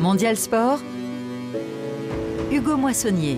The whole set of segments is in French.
Mondial Sport, Hugo Moissonnier.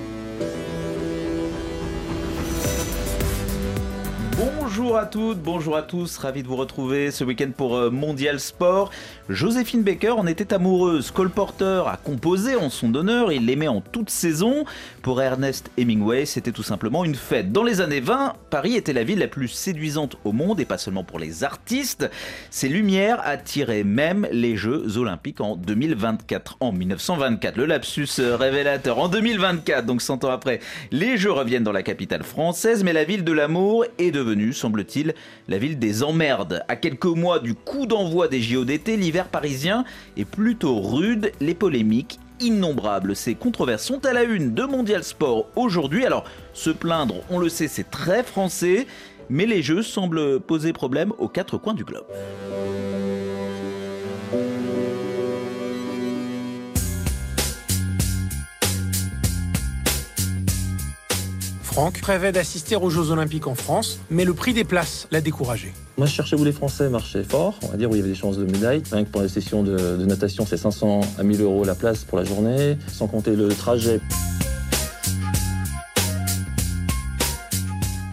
Bonjour à toutes, bonjour à tous, ravi de vous retrouver ce week-end pour euh, Mondial Sport. Joséphine Baker en était amoureuse. Cole Porter a composé en son honneur, il l'aimait en toute saison. Pour Ernest Hemingway, c'était tout simplement une fête. Dans les années 20, Paris était la ville la plus séduisante au monde et pas seulement pour les artistes. Ses lumières attiraient même les Jeux Olympiques en 2024. En 1924, le lapsus révélateur. En 2024, donc 100 ans après, les Jeux reviennent dans la capitale française, mais la ville de l'amour est devenue, semble-t-il, la ville des emmerdes. À quelques mois du coup d'envoi des JO d'été, l'hiver parisien est plutôt rude, les polémiques innombrables. Ces controverses sont à la une de Mondial Sport aujourd'hui. Alors, se plaindre, on le sait, c'est très français, mais les jeux semblent poser problème aux quatre coins du globe. Franck rêvait d'assister aux Jeux Olympiques en France, mais le prix des places l'a découragé. Moi, je cherchais où les Français marchaient fort, on va dire où il y avait des chances de médaille. Rien que pour les sessions de, de natation, c'est 500 à 1000 euros la place pour la journée, sans compter le trajet.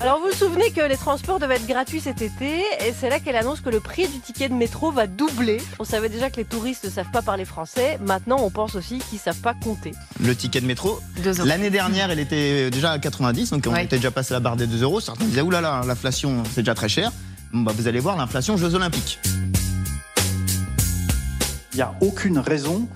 Alors vous vous souvenez que les transports devaient être gratuits cet été et c'est là qu'elle annonce que le prix du ticket de métro va doubler. On savait déjà que les touristes ne savent pas parler français, maintenant on pense aussi qu'ils savent pas compter. Le ticket de métro, Deux l'année dernière il était déjà à 90, donc on Ouais. était déjà passé la barre des 2 euros. Certains disaient oulala, l'inflation c'est déjà très cher. Bon, bah, vous allez voir l'inflation Jeux Olympiques. Il n'y a aucune raison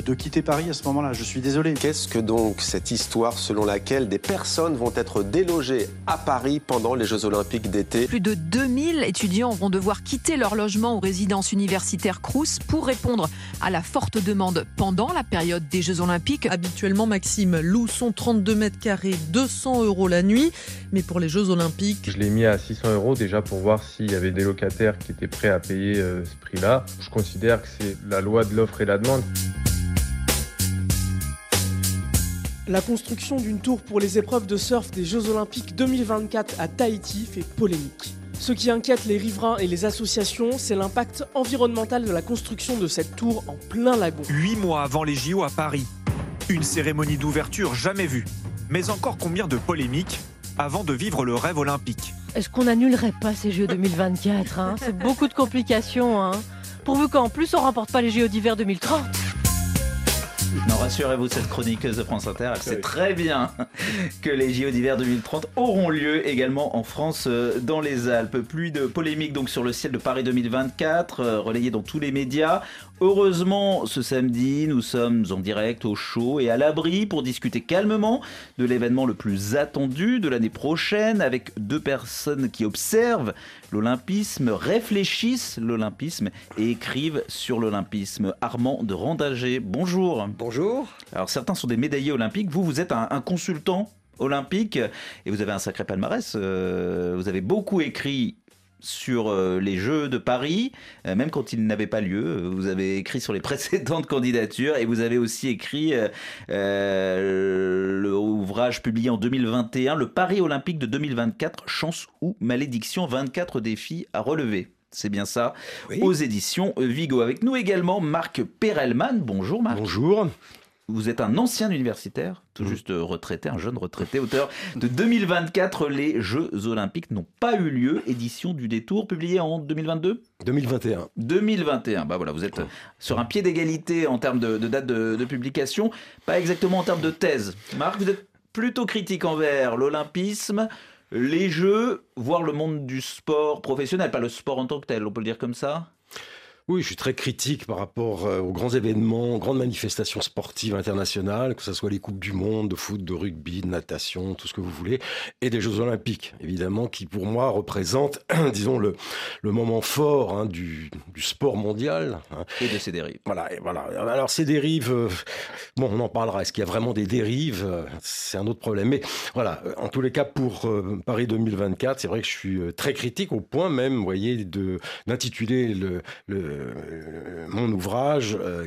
de quitter Paris à ce moment-là. Je suis désolé. Qu'est-ce que donc cette histoire selon laquelle des personnes vont être délogées à Paris pendant les Jeux Olympiques d'été? Plus de 2000 étudiants vont devoir quitter leur logement aux résidences universitaires Crous pour répondre à la forte demande pendant la période des Jeux Olympiques. Habituellement, Maxime loue son 32 mètres carrés, 200 euros la nuit. Mais pour les Jeux Olympiques, Je l'ai mis à 600 euros déjà pour voir s'il y avait des locataires qui étaient prêts à payer euh, ce prix-là. Je considère que c'est la loi de l'offre et la demande. La construction d'une tour pour les épreuves de surf des Jeux Olympiques 2024 à Tahiti fait polémique. Ce qui inquiète les riverains et les associations, c'est l'impact environnemental de la construction de cette tour en plein lagon. Huit mois avant les JO à Paris. Une cérémonie d'ouverture jamais vue. Mais encore combien de polémiques avant de vivre le rêve olympique Est-ce qu'on n'annulerait pas ces Jeux 2024 hein? C'est beaucoup de complications. Hein Pourvu qu'en plus on remporte pas les JO d'hiver 2030. Non, rassurez-vous, cette chroniqueuse de France Inter, elle sait très bien que les JO d'hiver 2030 auront lieu également en France, euh, dans les Alpes. Plus de polémiques donc sur le ciel de Paris 2024, euh, relayé dans tous les médias. Heureusement, ce samedi, nous sommes en direct au chaud et à l'abri pour discuter calmement de l'événement le plus attendu de l'année prochaine avec deux personnes qui observent l'olympisme, réfléchissent l'olympisme et écrivent sur l'olympisme. Armand de Randager, bonjour. Bonjour. Alors certains sont des médaillés olympiques, vous, vous êtes un, consultant olympique et vous avez un sacré palmarès. Euh, vous avez beaucoup écrit sur euh, les Jeux de Paris, euh, même quand ils n'avaient pas lieu. Vous avez écrit sur les précédentes candidatures et vous avez aussi écrit euh, le ouvrage publié en 2021, Le Paris olympique de 2024, chance ou malédiction, 24 défis à relever. C'est bien ça, aux éditions Vigo. Avec nous également Marc Perelman. Bonjour Marc. Bonjour. Vous êtes un ancien universitaire, tout juste euh, retraité, un jeune retraité, auteur de 2024, les Jeux Olympiques n'ont pas eu lieu, édition du détour, publiée en 2022 2021. 2021, bah voilà, vous êtes sur un pied d'égalité en termes de, de date de, de publication, pas exactement en termes de thèse. Marc, vous êtes plutôt critique envers l'olympisme, les jeux, voire le monde du sport professionnel, pas le sport en tant que tel, on peut le dire comme ça? Oui, je suis très critique par rapport euh, aux grands événements, grandes manifestations sportives internationales, que ce soit les Coupes du Monde, de foot, de rugby, de natation, tout ce que vous voulez, et des Jeux Olympiques, évidemment, qui pour moi représentent, disons, le, le moment fort hein, du, du sport mondial. hein. Et de ses dérives. Voilà, et voilà. Alors ces dérives, euh, bon, on en parlera. Est-ce qu'il y a vraiment des dérives? Euh, C'est un autre problème. Mais voilà, en tous les cas, pour euh, Paris 2024, c'est vrai que je suis très critique au point même, vous voyez, d'intituler le, le- le- mon ouvrage euh,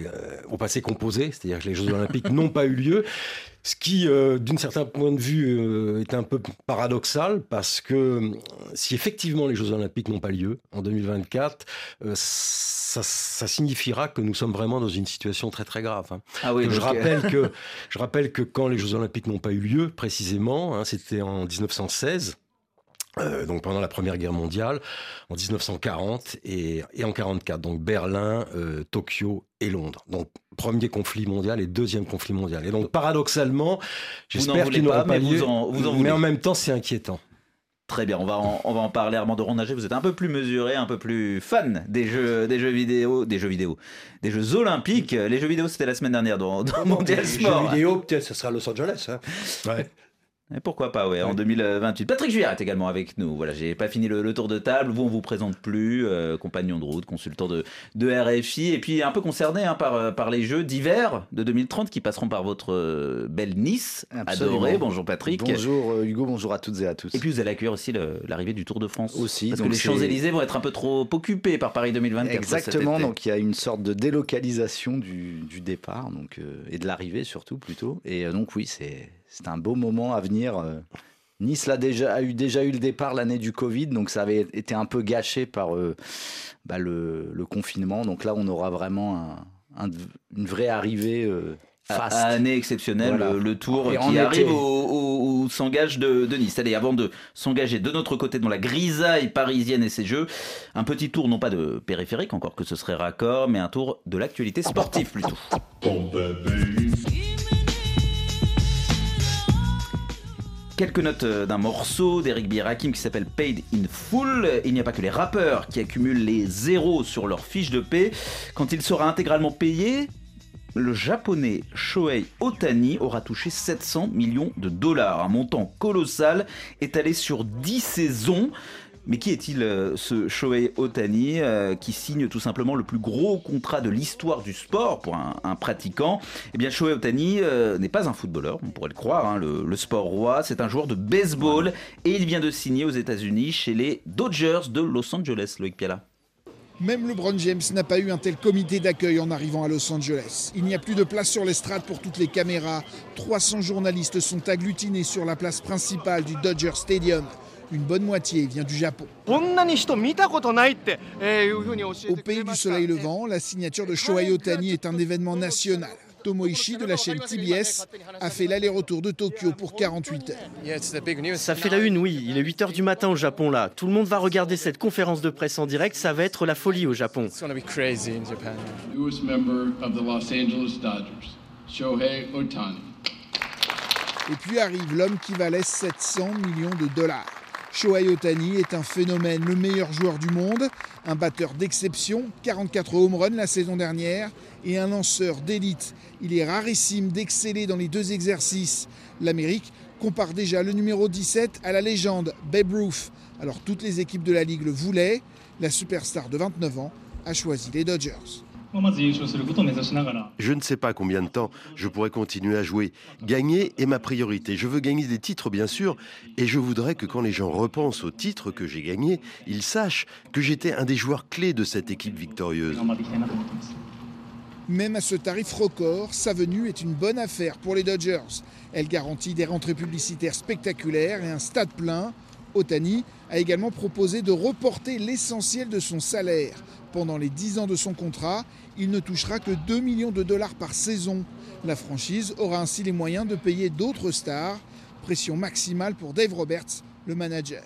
au passé composé, c'est-à-dire que les Jeux Olympiques n'ont pas eu lieu. Ce qui, euh, d'un certain point de vue, euh, est un peu paradoxal parce que si effectivement les Jeux Olympiques n'ont pas lieu en 2024, ça, ça, signifiera que nous sommes vraiment dans une situation très très grave. Hein. Ah oui, je, rappelle que, je rappelle que quand les Jeux Olympiques n'ont pas eu lieu, précisément, hein, c'était en 1916. Euh, donc pendant la Première Guerre mondiale, en 1940 et, et en 44. Donc Berlin, euh, Tokyo et Londres. Donc premier conflit mondial et deuxième conflit mondial. Et donc paradoxalement, j'espère qu'il n'aura pas lieu. en, mais en même temps, c'est inquiétant. Très bien, on va en, on va en parler. Armand de Rondager, vous êtes un peu plus mesuré, un peu plus fan des jeux, des jeux vidéo, des jeux vidéo, des jeux olympiques. Les jeux vidéo, c'était la semaine dernière dans, dans Mondial Sport. Les jeux vidéo, peut-être, ce sera Los Angeles. Hein. Ouais. Et pourquoi pas, ouais, en 2028. Patrick Juillard est également avec nous. Voilà, j'ai pas fini le, tour de table. Vous, on vous présente plus, euh, compagnon de route, consultant de, de RFI, et puis un peu concerné hein, par, euh, par les jeux d'hiver de 2030 qui passeront par votre euh, belle Nice Absolument. adorée. Bonjour Patrick. Bonjour Hugo, bonjour à toutes et à tous. Et puis vous allez accueillir aussi l'arrivée du Tour de France. Aussi. Parce que les Champs-Élysées vont être un peu trop occupés par Paris 2024. Exactement, donc il y a une sorte de délocalisation du, du départ donc, et de l'arrivée surtout plutôt. Et donc oui, c'est un beau moment à venir. Nice a, déjà, a eu, déjà eu le départ l'année du Covid, donc ça avait été un peu gâché par euh, bah, le, le, confinement. Donc là, on aura vraiment un, un, une vraie arrivée. Euh, Fast. année exceptionnelle, voilà. le, le, tour Et qui arrive au, au, au s'engage de, de, Nice. Allez, avant de s'engager de notre côté dans la grisaille parisienne et ses jeux, un petit tour non pas de périphérique, encore que ce serait raccord, mais un tour de l'actualité sportive plutôt. Quelques notes d'un morceau d'Eric Birakim qui s'appelle Paid in Full. Il n'y a pas que les rappeurs qui accumulent les zéros sur leur fiche de paix. Quand il sera intégralement payé, le japonais Shohei Otani aura touché 700 millions de dollars, un montant colossal étalé sur 10 saisons. Mais qui est-il euh, ce Shohei Otani euh, qui signe tout simplement le plus gros contrat de l'histoire du sport pour un, un pratiquant? Eh bien Shohei Otani euh, n'est pas un footballeur, on pourrait le croire, hein, le, le, sport roi, c'est un joueur de baseball et il vient de signer aux États-Unis chez les Dodgers de Los Angeles, Loïc Piala. Même LeBron James n'a pas eu un tel comité d'accueil en arrivant à Los Angeles. Il n'y a plus de place sur l'estrade pour toutes les caméras. 300 journalistes sont agglutinés sur la place principale du Dodger Stadium. Une bonne moitié vient du Japon. Au pays du soleil levant, la signature de Shohei Otani est un événement national. Tomoichi de la chaîne TBS a fait l'aller-retour de Tokyo pour 48 heures. Ça fait la une, oui. Il est 8 heures du matin au Japon là. Tout le monde va regarder cette conférence de presse en direct. Ça va être la folie au Japon. Et puis arrive l'homme qui valait 700 millions de dollars. Shohei Otani est un phénomène, le meilleur joueur du monde, un batteur d'exception, 44 home runs la saison dernière, et un lanceur d'élite. Il est rarissime d'exceller dans les deux exercices. L'Amérique compare déjà le numéro 17 à la légende Babe Ruth. Alors toutes les équipes de la Ligue le voulaient. La superstar de 29 ans a choisi les Dodgers. Je ne sais pas combien de temps je pourrais continuer à jouer. Gagner est ma priorité. Je veux gagner des titres, bien sûr, et je voudrais que quand les gens repensent aux titres que j'ai gagnés, ils sachent que j'étais un des joueurs clés de cette équipe victorieuse. Même à ce tarif record, sa venue est une bonne affaire pour les Dodgers. Elle garantit des rentrées publicitaires spectaculaires et un stade plein. Otani a également proposé de reporter l'essentiel de son salaire. Pendant les 10 ans de son contrat, il ne touchera que 2 millions de dollars par saison. La franchise aura ainsi les moyens de payer d'autres stars. Pression maximale pour Dave Roberts, le manager.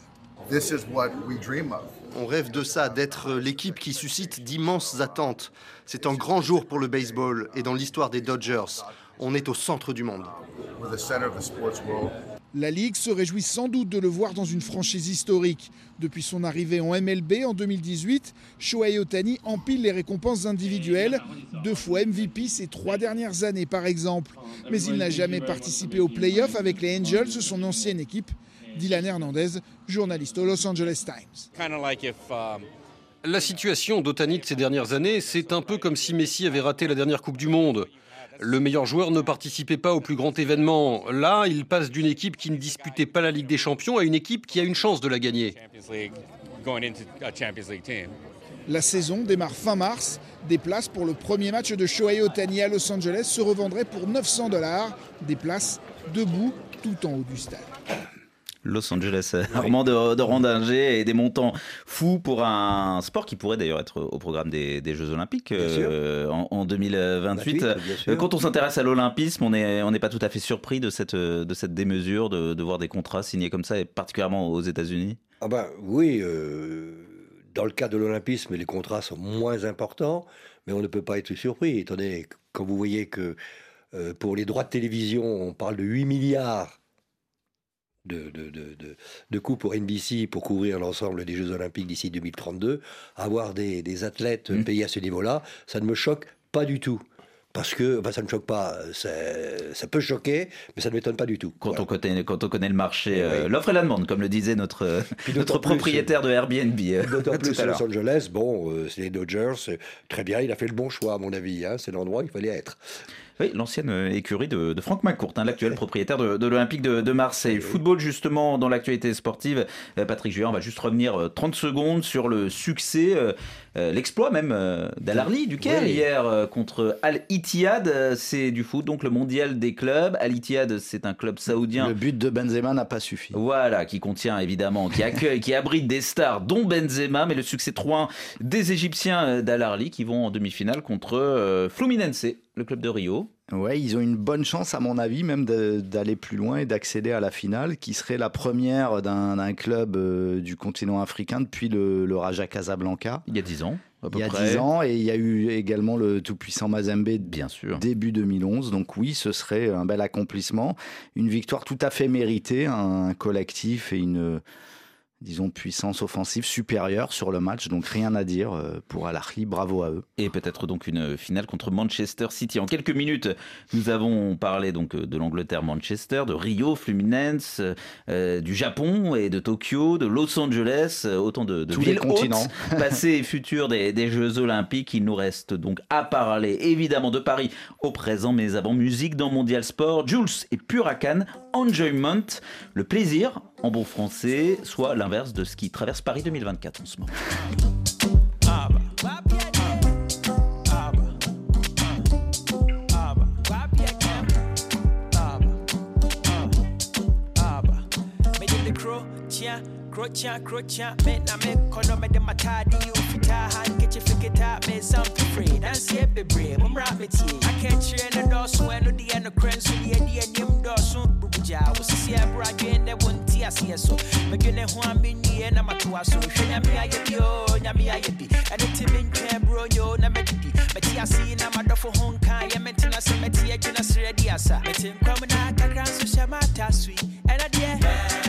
This is what we dream of. On rêve de ça, d'être l'équipe qui suscite d'immenses attentes. C'est un grand jour pour le baseball et dans l'histoire des Dodgers. On est au centre du monde. La Ligue se réjouit sans doute de le voir dans une franchise historique. Depuis son arrivée en MLB en 2018, Shohei Otani empile les récompenses individuelles, deux fois MVP ces trois dernières années par exemple. Mais il n'a jamais participé aux playoffs avec les Angels, son ancienne équipe. Dylan Hernandez, journaliste au Los Angeles Times. La situation d'Otani de ces dernières années, c'est un peu comme si Messi avait raté la dernière Coupe du Monde. Le meilleur joueur ne participait pas au plus grand événement. Là, il passe d'une équipe qui ne disputait pas la Ligue des Champions à une équipe qui a une chance de la gagner. La saison démarre fin mars. Des places pour le premier match de Shohei Otani à Los Angeles se revendraient pour 900 dollars. Des places debout tout en haut du stade. Los Angeles, Armand de, de Rondinger et des montants fous pour un sport qui pourrait d'ailleurs être au programme des, des Jeux Olympiques euh, en, en, 2028. Bien sûr. Quand on s'intéresse à l'Olympisme, on n'est on pas tout à fait surpris de cette, de cette démesure, de, de voir des contrats signés comme ça, et particulièrement aux États-Unis Ah ben oui, euh, dans le cas de l'Olympisme, les contrats sont moins importants, mais on ne peut pas être surpris, étant donné que quand vous voyez que euh, pour les droits de télévision, on parle de 8 milliards de, de, de, de, de coûts pour NBC pour couvrir l'ensemble des Jeux Olympiques d'ici 2032, avoir des, des athlètes Mmh. payés à ce niveau-là, ça ne me choque pas du tout. Parce que, ça ne choque pas, ça, ça peut choquer, mais ça ne m'étonne pas du tout. Quand, on, connaît, quand on connaît le marché, euh, oui. l'offre et la demande, comme le disait notre, notre plus, propriétaire de Airbnb. euh, D'autant plus à. Los Angeles, bon, euh, c'est les Dodgers, très bien, il a fait le bon choix à mon avis, hein, c'est l'endroit où il fallait être. Oui, l'ancienne euh, écurie de, de Franck McCourt, hein, l'actuel propriétaire de, de l'Olympique de, de Marseille. Football, justement, dans l'actualité sportive. Euh, Patrick Juin, on va juste revenir euh, 30 secondes sur le succès, euh, euh, l'exploit même euh, d'Al-Arli du Caire Oui. hier euh, contre Al-Ittihad. Euh, C'est du foot, donc le mondial des clubs. Al-Ittihad, c'est un club saoudien. Le but de Benzema n'a pas suffi. Voilà, qui contient évidemment, qui accueille, qui abrite des stars, dont Benzema, mais le succès 3-1 des Égyptiens euh, d'Al-Arli qui vont en demi-finale contre euh, Fluminense, le club de Rio. Ouais, ils ont une bonne chance, à mon avis, même d'aller plus loin et d'accéder à la finale, qui serait la première d'un d'un club euh, du continent africain depuis le, le Raja Casablanca. Il y a 10 ans, à peu Il y a près. 10 ans, et il y a eu également le tout-puissant Mazembe Bien sûr. début 2011. Donc oui, ce serait un bel accomplissement, une victoire tout à fait méritée, un collectif et une, disons, puissance offensive supérieure sur le match. Donc rien à dire euh, pour Al-Ahly, bravo à eux. Et peut-être donc une finale contre Manchester City. En quelques minutes, nous avons parlé donc de l'Angleterre-Manchester, de Rio, Fluminense, euh, du Japon et de Tokyo, de Los Angeles, euh, autant de, de Tous les continents. hautes, passées et futures des, des Jeux Olympiques. Il nous reste donc à parler évidemment de Paris au présent, mais avant musique dans Mondial Sport, Jules et Puracan, Enjoyment, le plaisir en bon français, soit l'inverse de ce qui traverse Paris 2024 en ce moment. Crotian, crotian, me na me kono me de matadi you fita handkerchief fikita me something free. Dance here be brave, mum rap me tea. I can't train the door so no the end of crane so the idea nim door so bubuja. Was see a brag in the one tea see so. Me gonna ho am in the end am to so. Hwenya me aye yo, nya me aye bi. And it me can bro yo na me didi. Me tea see na ma dofo honka ya me tina se me tea gina sre di asa. Me tin kwam na kakran so shama ta sweet. And I dear.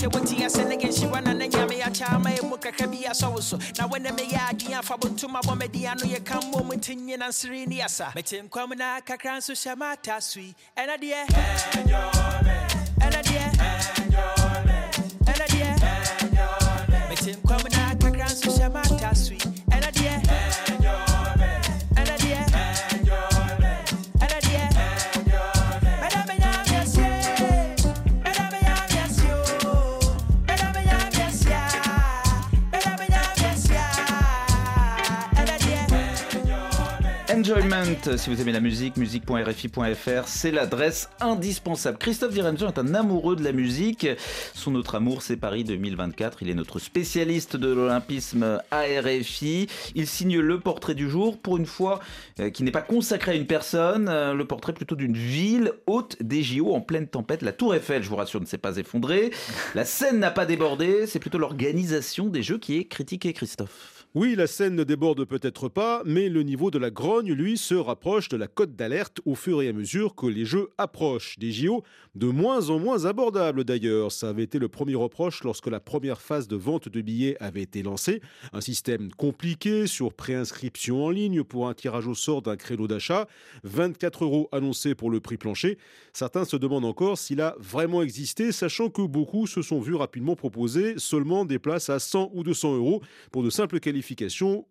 sɛ wotia sɛ ne yɛnhyiwa na na nyame akyɛa ma ɛmu kakra bi asɔ wo so. Na wone meyɛ adwen afa bontoma bɔ madi ano yɛka mmɔ mu nti nyina nsere ni asa mete nkwam na kakra nso hyɛ maata so yi ɛna deɛ ɛna deɛ ɛna deɛ mete nkwam na kakra nso hyɛ maata so yi Enjoyment, si vous aimez la musique, musique.rfi.fr, c'est l'adresse indispensable. Christophe Diremzion est un amoureux de la musique. Son autre amour, c'est Paris 2024. Il est notre spécialiste de l'olympisme à RFI. Il signe le portrait du jour, pour une fois, euh, qui n'est pas consacré à une personne, euh, le portrait plutôt d'une ville haute des JO en pleine tempête. La Tour Eiffel, je vous rassure, ne s'est pas effondrée. La scène n'a pas débordé. C'est plutôt l'organisation des Jeux qui est critiquée, Christophe. Oui, la scène ne déborde peut-être pas, mais le niveau de la grogne, lui, se rapproche de la cote d'alerte au fur et à mesure que les jeux approchent. Des JO de moins en moins abordables d'ailleurs. Ça avait été le premier reproche lorsque la première phase de vente de billets avait été lancée. Un système compliqué sur préinscription en ligne pour un tirage au sort d'un créneau d'achat. 24 euros annoncés pour le prix plancher. Certains se demandent encore s'il a vraiment existé, sachant que beaucoup se sont vus rapidement proposer seulement des places à 100 ou 200 euros pour de simples qualifications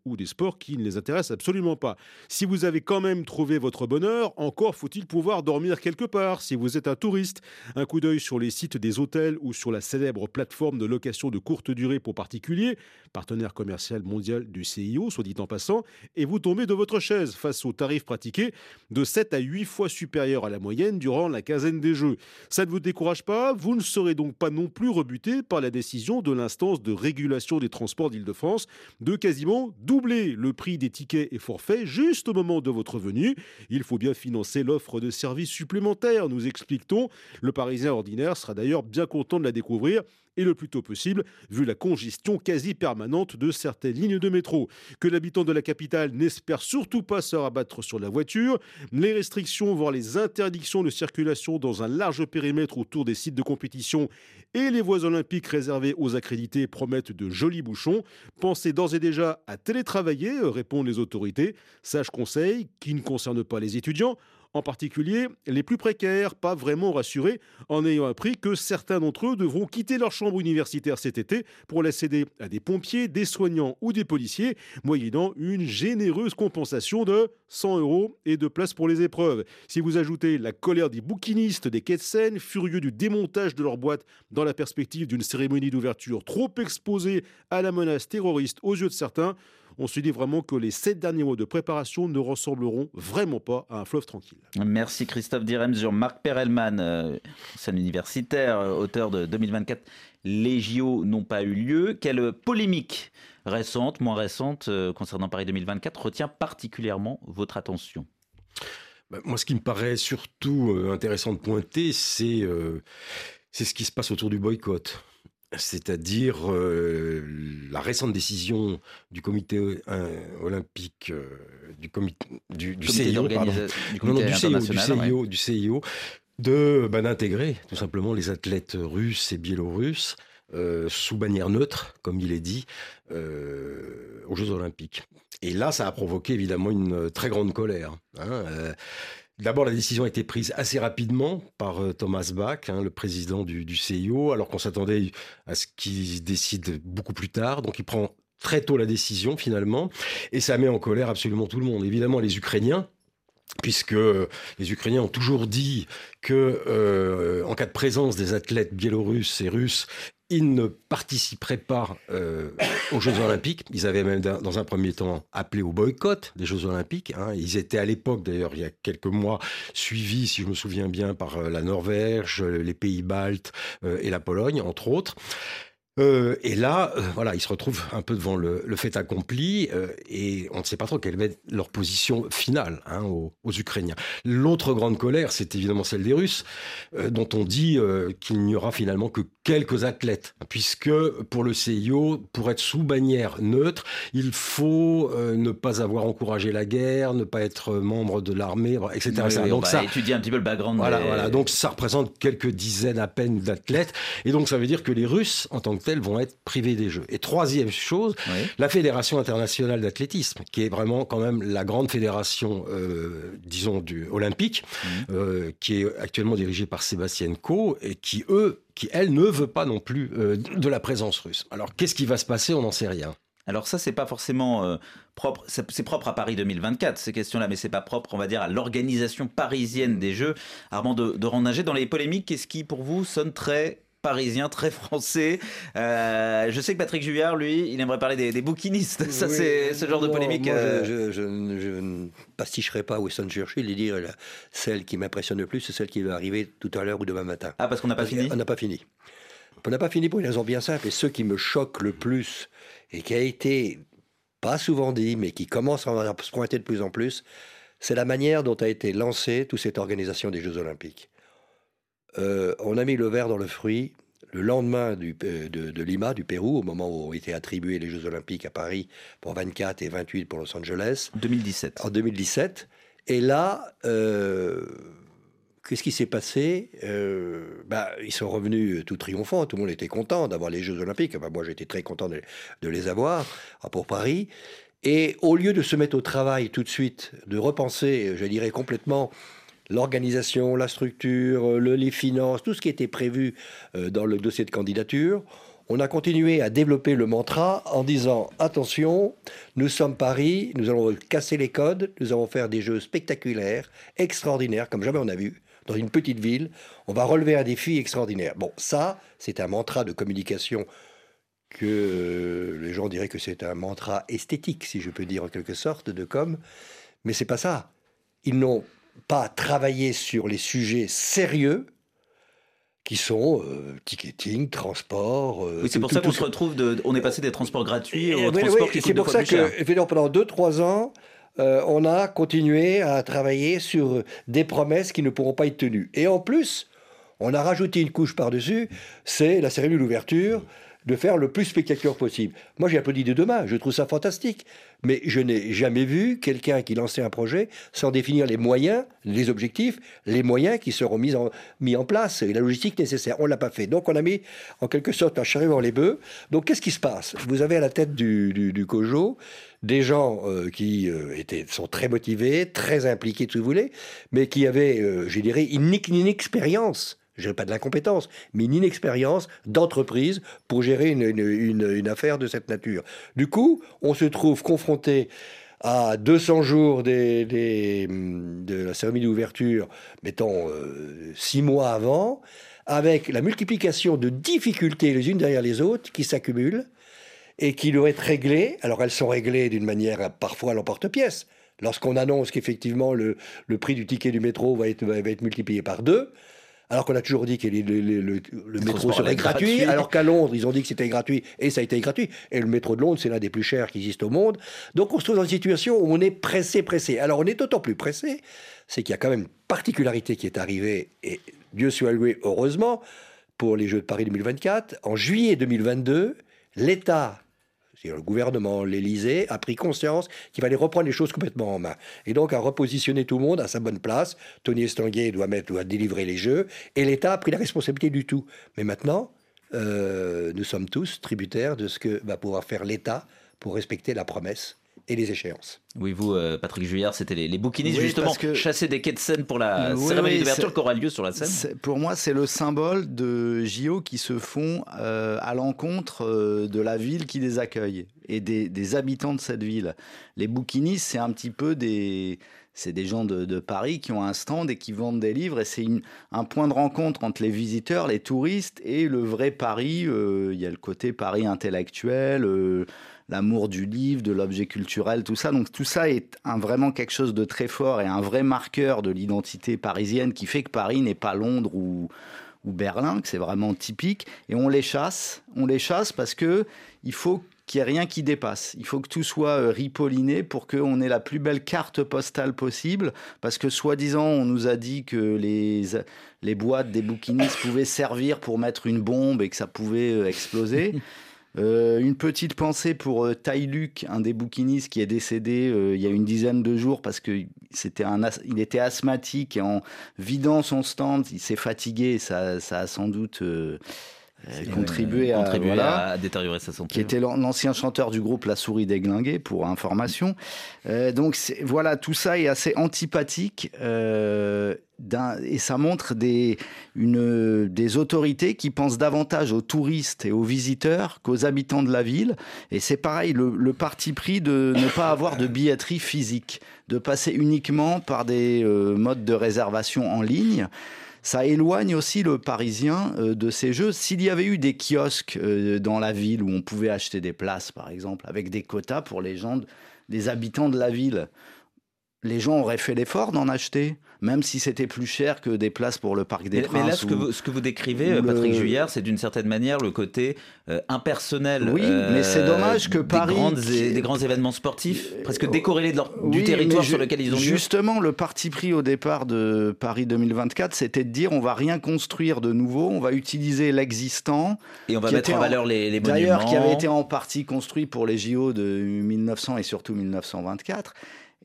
ou des sports qui ne les intéressent absolument pas. Si vous avez quand même trouvé votre bonheur, encore faut-il pouvoir dormir quelque part si vous êtes un touriste. Un coup d'œil sur les sites des hôtels ou sur la célèbre plateforme de location de courte durée pour particuliers, partenaire commercial mondial du CIO, soit dit en passant, et vous tombez de votre chaise face aux tarifs pratiqués de 7 à 8 fois supérieurs à la moyenne durant la quinzaine des jeux. Ça ne vous décourage pas, vous ne serez donc pas non plus rebuté par la décision de l'instance de régulation des transports d'Île-de-France de quasiment doubler le prix des tickets et forfaits juste au moment de votre venue. Il faut bien financer l'offre de services supplémentaires, nous explique-t-on. Le Parisien ordinaire sera d'ailleurs bien content de la découvrir et le plus tôt possible, vu la congestion quasi permanente de certaines lignes de métro. Que l'habitant de la capitale n'espère surtout pas se rabattre sur la voiture. Les restrictions, voire les interdictions de circulation dans un large périmètre autour des sites de compétition et les voies olympiques réservées aux accrédités promettent de jolis bouchons. Pensez d'ores et déjà à télétravailler, répondent les autorités. Sage conseil qui ne concerne pas les étudiants en particulier les plus précaires, pas vraiment rassurés en ayant appris que certains d'entre eux devront quitter leur chambre universitaire cet été pour la céder à des pompiers, des soignants ou des policiers, moyennant une généreuse compensation de 100 euros et de place pour les épreuves. Si vous ajoutez la colère des bouquinistes des quais de Seine, furieux du démontage de leur boîte dans la perspective d'une cérémonie d'ouverture trop exposée à la menace terroriste aux yeux de certains, on se dit vraiment que les sept derniers mois de préparation ne ressembleront vraiment pas à un fleuve tranquille. Merci Christophe sur Marc Perelman, euh, universitaire, euh, auteur de 2024. Les JO n'ont pas eu lieu. Quelle polémique récente, moins récente, euh, concernant Paris 2024 retient particulièrement votre attention? Bah, Moi, ce qui me paraît surtout euh, intéressant de pointer, c'est c'est ce qui se passe autour du boycott c'est-à-dire euh, la récente décision du comité euh, olympique euh, du, comité, du, CIO, du, CIO, de bah, d'intégrer tout simplement les athlètes russes et biélorusses sous bannière neutre, comme il est dit, aux Jeux olympiques. Et là, ça a provoqué évidemment une très grande colère. Hein, D'abord, la décision a été prise assez rapidement par euh, Thomas Bach, hein, le président du, CIO, alors qu'on s'attendait à ce qu'il décide beaucoup plus tard. Donc, il prend très tôt la décision finalement, et ça met en colère absolument tout le monde. Évidemment, les Ukrainiens, puisque les Ukrainiens ont toujours dit que euh, en cas de présence des athlètes biélorusses et russes, ils ne participeraient pas euh, aux Jeux Olympiques. Ils avaient même, dans un premier temps, appelé au boycott des Jeux Olympiques. Hein. Ils étaient à l'époque, d'ailleurs, il y a quelques mois, suivis, si je me souviens bien, par euh, la Norvège, les pays baltes et la Pologne, entre autres. Euh, et là, euh, voilà, ils se retrouvent un peu devant le, fait accompli euh, et on ne sait pas trop quelle va être leur position finale hein, aux, Ukrainiens. L'autre grande colère, c'est évidemment celle des Russes, dont on dit qu'il n'y aura finalement que quelques athlètes, puisque pour le CIO, pour être sous bannière neutre, il faut ne pas avoir encouragé la guerre, ne pas être membre de l'armée, etc. donc ça étudier un petit peu le background. Voilà, voilà. Donc ça représente quelques dizaines à peine d'athlètes, et donc ça veut dire que les Russes, en tant que vont être privés des Jeux. Et troisième chose, la Fédération internationale d'athlétisme, qui est vraiment quand même la grande fédération, euh, disons, du olympique, mhm. euh, qui est actuellement dirigée par Sébastien Coe, et qui, eux, elle, ne veut pas non plus euh, de la présence russe. Alors, qu'est-ce qui va se passer? On n'en sait rien. Alors ça, c'est pas forcément propre, c'est propre à Paris 2024 ces questions-là, mais c'est pas propre, on va dire, à l'organisation parisienne des Jeux. Armand de, de dans les polémiques, qu'est-ce qui pour vous sonne très parisien, très français. Euh, je sais que Patrick Juillard, lui, il aimerait parler des, des bouquinistes. Ça, Oui, c'est ce genre de polémique. moi, euh, je, je- je ne- je ne pasticherai pas Winston Churchill et dire la- celle qui m'impressionne le plus, c'est celle qui va arriver tout à l'heure ou demain matin. Ah, parce qu'on n'a pas fini On n'a pas fini. On n'a pas fini pour une raison bien simple. Et ce qui me choque le plus, et qui a été pas souvent dit, mais qui commence à se pointer de plus en plus, c'est la manière dont a été lancée toute cette organisation des Jeux Olympiques. Euh, on a mis le verre dans le fruit le lendemain du, euh, de, de Lima, du Pérou, au moment où ont été attribués les Jeux Olympiques à Paris pour 24 et 28 pour Los Angeles. 2017. En 2017. Et là, euh, qu'est-ce qui s'est passé? Euh, bah, Ils sont revenus tout triomphants, tout le monde était content d'avoir les Jeux Olympiques. Enfin, moi, j'étais très content de, de les avoir ah, pour Paris. Et au lieu de se mettre au travail tout de suite, de repenser, je dirais complètement, l'organisation, la structure, le- les finances, tout ce qui était prévu euh, dans le dossier de candidature, on a continué à développer le mantra en disant attention, nous sommes Paris, nous allons casser les codes, nous allons faire des jeux spectaculaires, extraordinaires, comme jamais on a vu, dans une petite ville. On va relever un défi extraordinaire. Bon, ça, c'est un mantra de communication que euh, les gens diraient que c'est un mantra esthétique, si je peux dire en quelque sorte, de com. Mais c'est pas ça. Ils n'ont pas travaillé sur les sujets sérieux qui sont euh, ticketing, transport. euh, Oui, c'est pour tout- ça qu'on se retrouve. De, on est passé des transports gratuits et aux oui, transports oui, qui coûtent c'est pour ça plus que, pendant 2-3 ans, euh, on a continué à travailler sur des promesses qui ne pourront pas être tenues. Et en plus, on a rajouté une couche par-dessus, c'est la cérémonie d'ouverture, de faire le plus spectaculaire possible. Moi, j'ai applaudi de demain, je trouve ça fantastique. Mais je n'ai jamais vu quelqu'un qui lançait un projet sans définir les moyens, les objectifs, les moyens qui seront mis en, place et la logistique nécessaire. On ne l'a pas fait. Donc, on a mis en quelque sorte un chariot dans les bœufs. Donc, qu'est-ce qui se passe? Vous avez à la tête du, du, COJO des gens euh, qui euh, étaient, sont très motivés, très impliqués, tout ce que vous voulez, mais qui avaient, euh, je dirais, une, une expérience je dirais pas de l'incompétence, mais une inexpérience d'entreprise pour gérer une, une- une- affaire de cette nature. Du coup, on se trouve confronté à 200 jours des, de la cérémonie d'ouverture, mettons euh, six mois avant, avec la multiplication de difficultés les unes derrière les autres qui s'accumulent et qui doivent être réglées. Alors elles sont réglées d'une manière euh, parfois à l'emporte-pièce. Lorsqu'on annonce qu'effectivement le, le prix du ticket du métro va être, va être multiplié par deux, alors qu'on a toujours dit que les- le, le- le- le métro serait gratuit, gratuits. alors qu'à Londres, ils ont dit que c'était gratuit, et ça a été gratuit. Et le métro de Londres, c'est l'un des plus chers qui existent au monde. Donc on se trouve dans une situation où on est pressé, pressé. Alors on est d'autant plus pressé, c'est qu'il y a quand même une particularité qui est arrivée, et Dieu soit loué, heureusement, pour les Jeux de Paris 2024. En juillet 2022, l'État c'est-à-dire le gouvernement, l'Élysée, a pris conscience qu'il fallait reprendre les choses complètement en main. Et donc a repositionné tout le monde à sa bonne place. Tony Estanguet doit, mettre, doit délivrer les jeux, et l'État a pris la responsabilité du tout. Mais maintenant, euh, nous sommes tous tributaires de ce que va pouvoir faire l'État pour respecter la promesse et les échéances. Oui, vous, euh, Patrick Juillard, c'était les, les bouquinistes, Oui, justement, que- chasser des quais de Seine pour la Oui, cérémonie oui, d'ouverture qui aura lieu sur la scène. Pour moi, c'est le symbole de JO qui se font euh, à l'encontre euh, de la ville qui les accueille et des, des habitants de cette ville. Les bouquinistes, c'est un petit peu des, c'est des gens de, de Paris qui ont un stand et qui vendent des livres et c'est un point de rencontre entre les visiteurs, les touristes et le vrai Paris. Euh, Il y a le côté Paris intellectuel. euh, l'amour du livre, de l'objet culturel, tout ça. Donc tout ça est un, vraiment quelque chose de très fort et un vrai marqueur de l'identité parisienne qui fait que Paris n'est pas Londres ou, Berlin, que c'est vraiment typique. Et on les chasse, on les chasse parce que il faut qu'il n'y ait rien qui dépasse. Il faut que tout soit euh, ripolliné pour qu'on ait la plus belle carte postale possible. Parce que soi-disant, on nous a dit que les, les boîtes des bouquinistes pouvaient servir pour mettre une bombe et que ça pouvait euh, exploser. Euh, une petite pensée pour euh, un des bouquinistes qui est décédé euh, il y a une dizaine de jours parce que c'était un, il était asthmatique et en vidant son stand, il s'est fatigué. Ça, ça a sans doute euh, contribué, à, contribuer voilà à détériorer sa santé. qui était l'an- l'ancien chanteur du groupe La Souris Déglinguée, pour information. Euh, donc voilà, tout ça est assez antipathique euh, et ça montre des, une, des autorités qui pensent davantage aux touristes et aux visiteurs qu'aux habitants de la ville. Et c'est pareil, le, le parti pris de ne pas avoir de billetterie physique, de passer uniquement par des euh, modes de réservation en ligne. Ça éloigne aussi le Parisien euh, de ces jeux. S'il y avait eu des kiosques euh, dans la ville où on pouvait acheter des places, par exemple, avec des quotas pour les gens, les habitants de la ville, les gens auraient fait l'effort d'en acheter, même si c'était plus cher que des places pour le Parc des Mais, Princes. mais là, ce que, ou- vous, ce que vous décrivez, Patrick le- Juillard, c'est d'une certaine manière le côté euh, impersonnel. Oui, euh, mais c'est dommage que des Paris- grandes des grands événements sportifs, presque décorrélés de leur- du territoire sur lequel ils ont lieu. Justement, le parti pris au départ de Paris 2024, c'était de dire on va rien construire de nouveau, on va utiliser l'existant. Et on va mettre en valeur les- les D'ailleurs, qui monuments. avait été en partie construit pour les JO de 1900 et surtout 1924.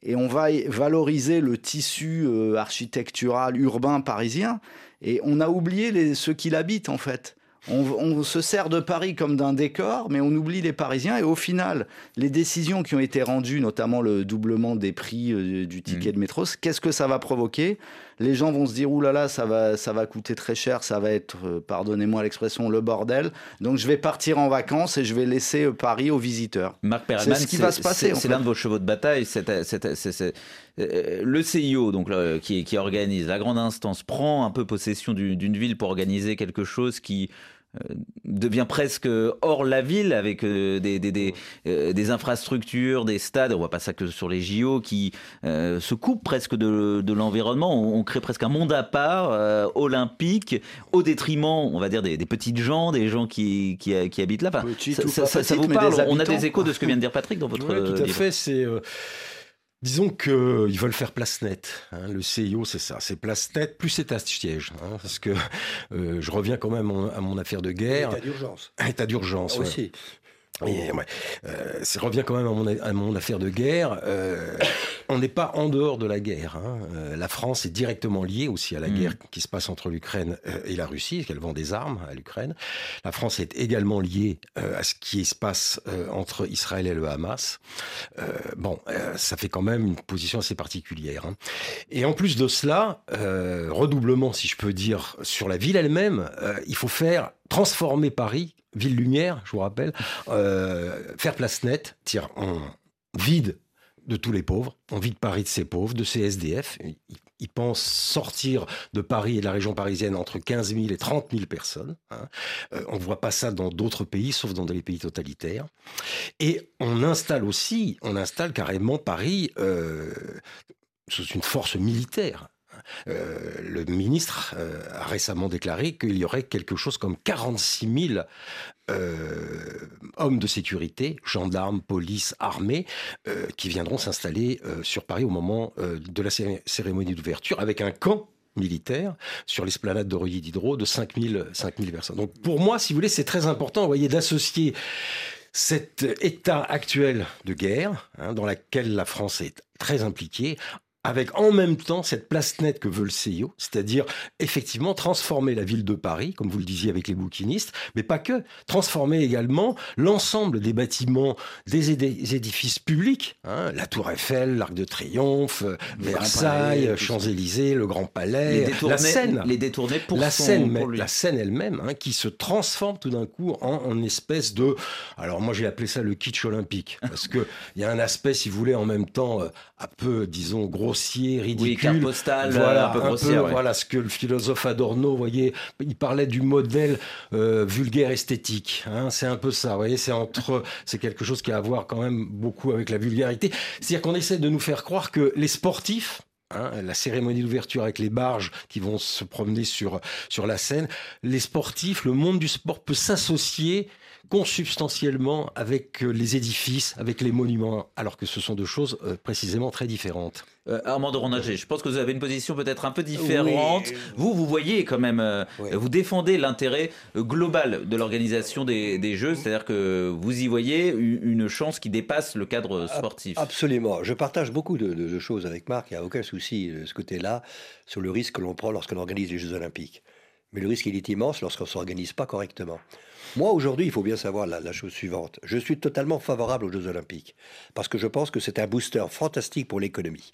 Et on va valoriser le tissu euh, architectural urbain parisien. Et on a oublié les, ceux qui l'habitent, en fait. On, on se sert de Paris comme d'un décor, mais on oublie les Parisiens. Et au final, les décisions qui ont été rendues, notamment le doublement des prix euh, du ticket Mmh. de métro, qu'est-ce que ça va provoquer? Les gens vont se dire, oulala, là là, ça va, ça va coûter très cher, ça va être, euh, pardonnez-moi l'expression, le bordel. Donc je vais partir en vacances et je vais laisser euh, Paris aux visiteurs. Marc C'est Perelman, ce qui va se passer. C'est c'est l'un de vos chevaux de bataille. c'est- c'est- c'est- c'est- euh, le CIO, donc qui, qui organise la grande instance, prend un peu possession du- d'une ville pour organiser quelque chose qui devient presque hors la ville avec euh, des, des, des, euh, des infrastructures, des stades, on voit pas ça que sur les JO, qui euh, se coupent presque de, de l'environnement. On, on crée presque un monde à part, euh, olympique, au détriment, on va dire, des, petites gens, des gens qui, qui, qui habitent là. Enfin, Petites ça, vous parle On a des échos de ce que vient de dire Patrick dans votre Ouais, tout à livre. fait. C'est euh, disons que ils veulent faire place nette. hein. Le CIO, c'est ça, c'est place nette plus état de siège. hein, parce que euh, je reviens quand même à mon, affaire de guerre. État d'urgence. État d'urgence. ouais. Et, ouais, euh, ça revient quand même à mon, à mon affaire de guerre. Euh, on n'est pas en dehors de la guerre. hein. Euh, la France est directement liée aussi à la Mm. guerre qui se passe entre l'Ukraine euh, et la Russie, qu'elle vend des armes à l'Ukraine. La France est également liée euh, à ce qui se passe euh, entre Israël et le Hamas. Euh, bon, euh, ça fait quand même une position assez particulière. hein. Et en plus de cela, euh, redoublement, si je peux dire, sur la ville elle-même, euh, il faut faire transformer Paris, ville lumière, je vous rappelle, euh, faire place nette, dire on vide de tous les pauvres, on vide Paris de ses pauvres, de ses SDF. Ils, pensent sortir de Paris et de la région parisienne entre 15 000 et 30 000 personnes. hein. Euh, on ne voit pas ça dans d'autres pays, sauf dans des pays totalitaires. Et on installe aussi, on installe carrément Paris euh, sous une force militaire. Euh, le ministre euh, a récemment déclaré qu'il y aurait quelque chose comme 46 000 euh, hommes de sécurité, gendarmes, police, armée, qui viendront s'installer sur Paris au moment de la cé- cérémonie d'ouverture avec un camp militaire sur l'esplanade de Reuilly Diderot de 5000 5000 personnes. Donc pour moi, si vous voulez, c'est très important, voyez, d'associer cet état actuel de guerre, hein, dans laquelle la France est très impliquée, avec en même temps cette place nette que veut le CIO, c'est-à-dire effectivement transformer la ville de Paris, comme vous le disiez avec les bouquinistes, mais pas que, transformer également l'ensemble des bâtiments, des, édi- des édifices publics, hein, la Tour Eiffel, l'Arc de Triomphe, Le Versailles. Champs-Élysées, le Grand Palais, la Seine, les détourner pour la son- Seine, pour mais- lui. la scène elle-même, hein, qui se transforme tout d'un coup en, en espèce de. Alors moi j'ai appelé ça le kitsch olympique, parce que il y a un aspect, si vous voulez, en même temps euh, un peu, disons, grossier, ridicule. carte postale, voilà, un peu grossière, ouais. Voilà ce que le philosophe Adorno, voyez, il parlait du modèle euh, vulgaire esthétique. hein, c'est un peu ça, vous voyez, c'est entre, c'est quelque chose qui a à voir quand même beaucoup avec la vulgarité. C'est-à-dire qu'on essaie de nous faire croire que les sportifs hein, la cérémonie d'ouverture avec les barges qui vont se promener sur, sur la scène, les sportifs, le monde du sport peut s'associer consubstantiellement avec euh, les édifices, avec les monuments, alors que ce sont deux choses euh, précisément très différentes. Euh, Armand de Rondager, je pense que vous avez une position peut-être un peu différente. Oui. Vous, vous voyez quand même, euh, vous défendez l'intérêt global de l'organisation des, des Jeux, c'est-à-dire que vous y voyez une chance qui dépasse le cadre sportif. Absolument. Je partage beaucoup de, de- de choses avec Marc. Il n'y a aucun souci de ce côté-là sur le risque que l'on prend lorsqu'on organise les Jeux Olympiques. Mais le risque, il est immense lorsqu'on ne s'organise pas correctement. Moi, aujourd'hui, il faut bien savoir la, la chose suivante. Je suis totalement favorable aux Jeux Olympiques parce que je pense que c'est un booster fantastique pour l'économie.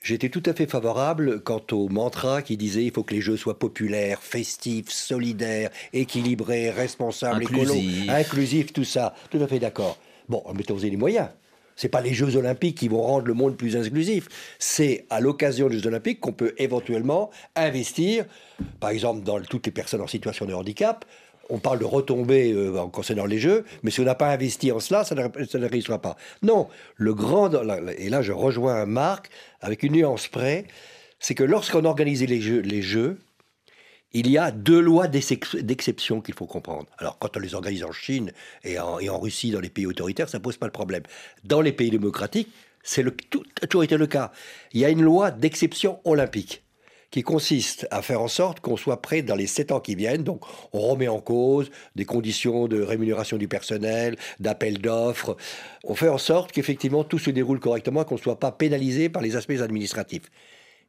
J'étais tout à fait favorable quant au mantra qui disait il faut que les jeux soient populaires, festifs, solidaires, équilibrés, responsables, inclusifs, tout ça. Tout à fait d'accord. Bon, mettons-y les moyens. C'est pas les Jeux Olympiques qui vont rendre le monde plus inclusif. C'est à l'occasion des Jeux Olympiques qu'on peut éventuellement investir, par exemple dans toutes les personnes en situation de handicap. On parle de retombées euh, en concernant les Jeux, mais si on n'a pas investi en cela, ça ne, ça ne réussira pas. Non, le grand, et là je rejoins Marc avec une nuance près, c'est que lorsqu'on organisait les Jeux, il y a deux lois d'exception qu'il faut comprendre. Alors, quand on les organise en Chine et en, et en, Russie, dans les pays autoritaires, ça pose pas le problème. Dans les pays démocratiques, c'est toujours été le cas. Il y a une loi d'exception olympique qui consiste à faire en sorte qu'on soit prêt dans les sept ans qui viennent. Donc, on remet en cause des conditions de rémunération du personnel, d'appel d'offres. On fait en sorte qu'effectivement tout se déroule correctement, qu'on ne soit pas pénalisé par les aspects administratifs.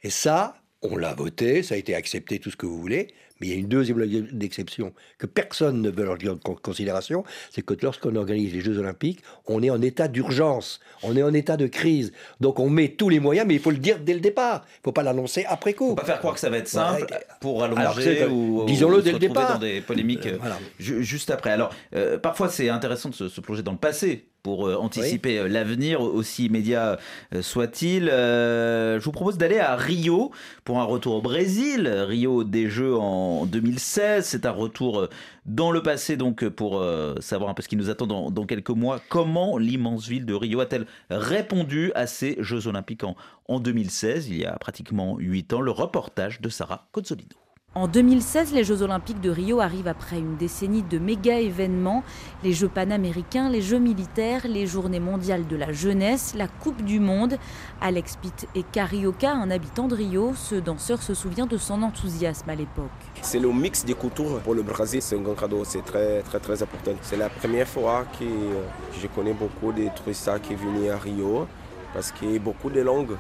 Et ça, on l'a voté, ça a été accepté, tout ce que vous voulez, mais il y a une deuxième exception que personne ne veut leur dire en considération, c'est que lorsqu'on organise les Jeux Olympiques, on est en état d'urgence, on est en état de crise. Donc on met tous les moyens, mais il faut le dire dès le départ. Il ne faut pas l'annoncer après coup. Il ne faut pas faire croire que ça va être simple pour allonger ou, disons-le dès le départ. dans des polémiques euh, juste après. Alors, euh, parfois c'est intéressant de se plonger dans le passé pour euh, anticiper euh, l'avenir, aussi immédiat euh, soit-il. je vous propose d'aller à Rio pour un retour au Brésil. Rio des Jeux en 2016, c'est un retour dans le passé donc pour savoir un peu ce qui nous attend dans, dans quelques mois. Comment l'immense ville de Rio a-t-elle répondu à ces Jeux olympiques en, en 2016, il y a pratiquement 8 ans Le reportage de Sarah Cozzolino. En 2016, les Jeux Olympiques de Rio arrivent après une décennie de méga événements. Les Jeux panaméricains, les Jeux militaires, les Journées mondiales de la jeunesse, la Coupe du Monde. Alex Pitt et Carioca, un habitant de Rio, ce danseur se souvient de son enthousiasme à l'époque. C'est le mix des cultures pour le Brésil, c'est un grand cadeau, c'est très très très important. C'est la première fois que je connais beaucoup de touristes qui viennent à Rio parce qu'il y a beaucoup de langues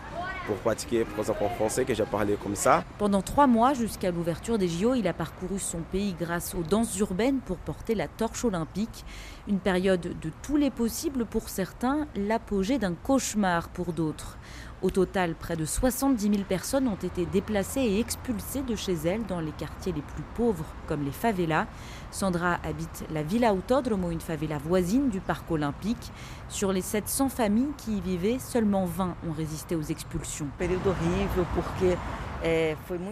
pour pratiquer, en français, que j'ai parlé comme ça. Pendant trois mois, jusqu'à l'ouverture des JO, il a parcouru son pays grâce aux danses urbaines pour porter la torche olympique. Une période de tous les possibles pour certains, l'apogée d'un cauchemar pour d'autres. Au total, près de 70 000 personnes ont été déplacées et expulsées de chez elles dans les quartiers les plus pauvres, comme les favelas. Sandra habite la Villa Autódromo, une favela voisine du parc olympique. Sur les 700 familles qui y vivaient, seulement 20 ont résisté aux expulsions.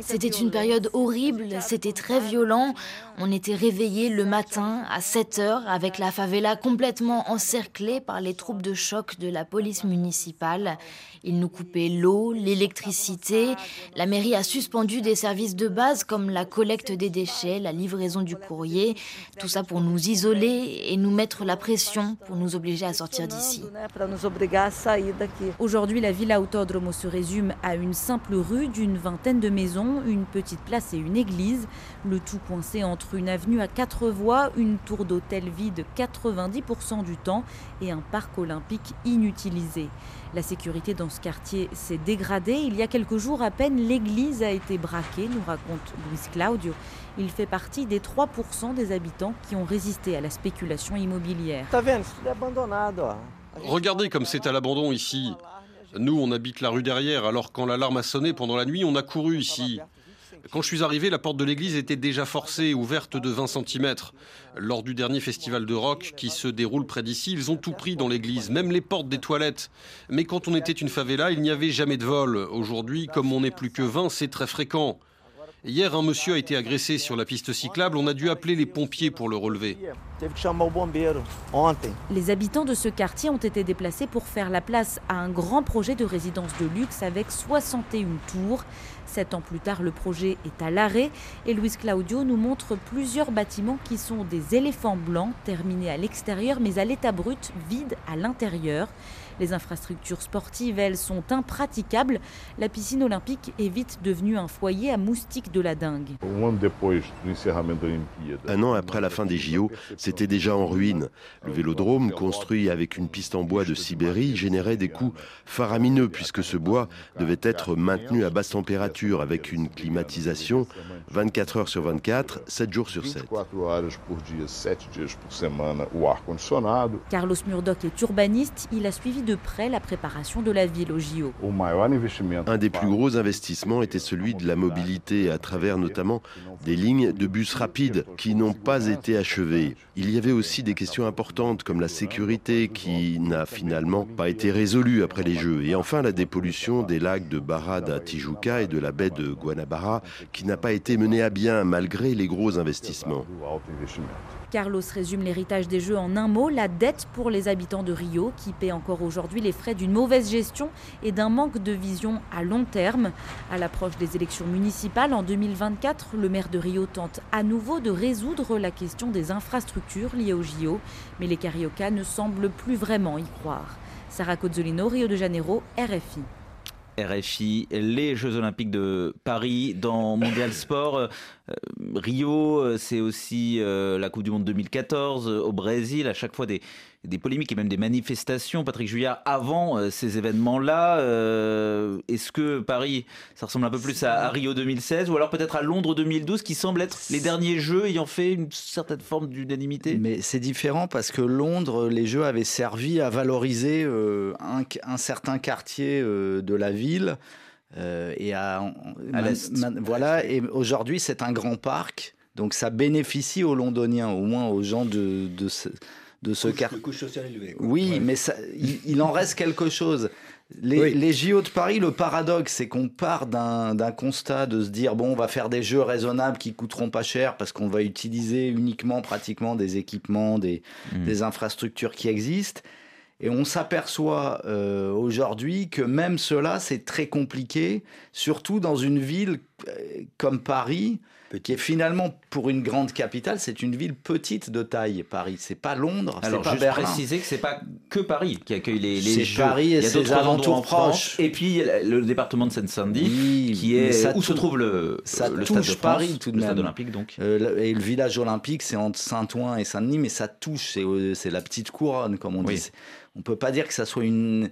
C'était une période horrible, c'était très violent. On était réveillés le matin à 7 heures avec la favela complètement encerclée par les troupes de choc de la police municipale. Ils nous coupaient l'eau, l'électricité. La mairie a suspendu des services de base comme la collecte des déchets, la livraison du courrier. Tout ça pour nous isoler et nous mettre la pression pour nous obliger à sortir d'ici. Aujourd'hui, la Villa Autódromo se résume à une simple rue d'une vingtaine de maisons, une petite place et une église, le tout coincé entre une avenue à quatre voies, une tour d'hôtel vide 90% du temps et un parc olympique inutilisé. La sécurité dans ce quartier s'est dégradée. Il y a quelques jours à peine, l'église a été braquée, nous raconte Luis Claudio. Il fait partie des 3% des habitants qui ont résisté à la spéculation immobilière. Regardez comme c'est à l'abandon ici. Nous, on habite la rue derrière, alors quand l'alarme a sonné pendant la nuit, on a couru ici. Quand je suis arrivé, la porte de l'église était déjà forcée, ouverte de 20 cm. Lors du dernier festival de rock qui se déroule près d'ici, ils ont tout pris dans l'église, même les portes des toilettes. Mais quand on était une favela, il n'y avait jamais de vol. Aujourd'hui, comme on n'est plus que 20, c'est très fréquent. Hier, un monsieur a été agressé sur la piste cyclable. On a dû appeler les pompiers pour le relever. Les habitants de ce quartier ont été déplacés pour faire la place à un grand projet de résidence de luxe avec 61 tours. Sept ans plus tard, le projet est à l'arrêt et Luis Claudio nous montre plusieurs bâtiments qui sont des éléphants blancs terminés à l'extérieur mais à l'état brut, vides à l'intérieur. Les infrastructures sportives, elles, sont impraticables. La piscine olympique est vite devenue un foyer à moustiques de la dengue. Un an après la fin des JO, c'était déjà en ruine. Le vélodrome, construit avec une piste en bois de Sibérie, générait des coûts faramineux puisque ce bois devait être maintenu à basse température avec une climatisation 24 heures sur 24, 7 jours sur 7. Carlos Murdoch est urbaniste. Il a suivi de près la préparation de la ville au JO. Un des plus gros investissements était celui de la mobilité à travers notamment des lignes de bus rapides qui n'ont pas été achevées. Il y avait aussi des questions importantes comme la sécurité qui n'a finalement pas été résolue après les Jeux. Et enfin la dépollution des lacs de Barad à Tijuca et de la baie de Guanabara qui n'a pas été menée à bien malgré les gros investissements. Carlos résume l'héritage des Jeux en un mot, la dette pour les habitants de Rio qui paient encore aujourd'hui les frais d'une mauvaise gestion et d'un manque de vision à long terme. À l'approche des élections municipales en 2024, le maire de Rio tente à nouveau de résoudre la question des infrastructures liées aux JO, mais les Cariocas ne semblent plus vraiment y croire. Sarah Cozzolino, Rio de Janeiro, RFI. RFI, les Jeux Olympiques de Paris dans Mondial Sport. Euh, Rio, c'est aussi euh, la Coupe du Monde 2014 au Brésil. À chaque fois des, des polémiques et même des manifestations, Patrick Juillard, avant euh, ces événements-là. Euh, est-ce que Paris, ça ressemble un peu plus à, Rio 2016 ou alors peut-être à Londres 2012 qui semblent être les derniers jeux ayant fait une certaine forme d'unanimité? Mais c'est différent parce que Londres, les jeux avaient servi à valoriser euh, un, certain quartier de la ville. et à, voilà, et aujourd'hui c'est un grand parc, donc ça bénéficie aux Londoniens, au moins aux gens de, de, de ce quartier. couche sociale élevée. Oui, mais ça, il, en reste quelque chose. Les, les, JO de Paris, le paradoxe, c'est qu'on part d'un constat de se dire bon, on va faire des jeux raisonnables qui coûteront pas cher parce qu'on va utiliser uniquement pratiquement des équipements, des, mmh. des infrastructures qui existent. Et on s'aperçoit euh, aujourd'hui que même cela, c'est très compliqué, surtout dans une ville euh, comme Paris, qui est finalement pour une grande capitale, c'est une ville petite de taille. Paris, c'est pas Londres, c'est pas juste préciser que c'est pas que Paris qui accueille les, les Jeux. Paris et Il y a ses alentours proches. Et puis le département de Seine-Saint-Denis, qui est où se trouve le, ça le touche stade de Paris tout de le même. stade olympique donc. Euh, et le village olympique, c'est entre Saint-Ouen et Saint-Denis, mais ça touche, c'est la petite couronne comme on dit. On peut pas dire que ça soit une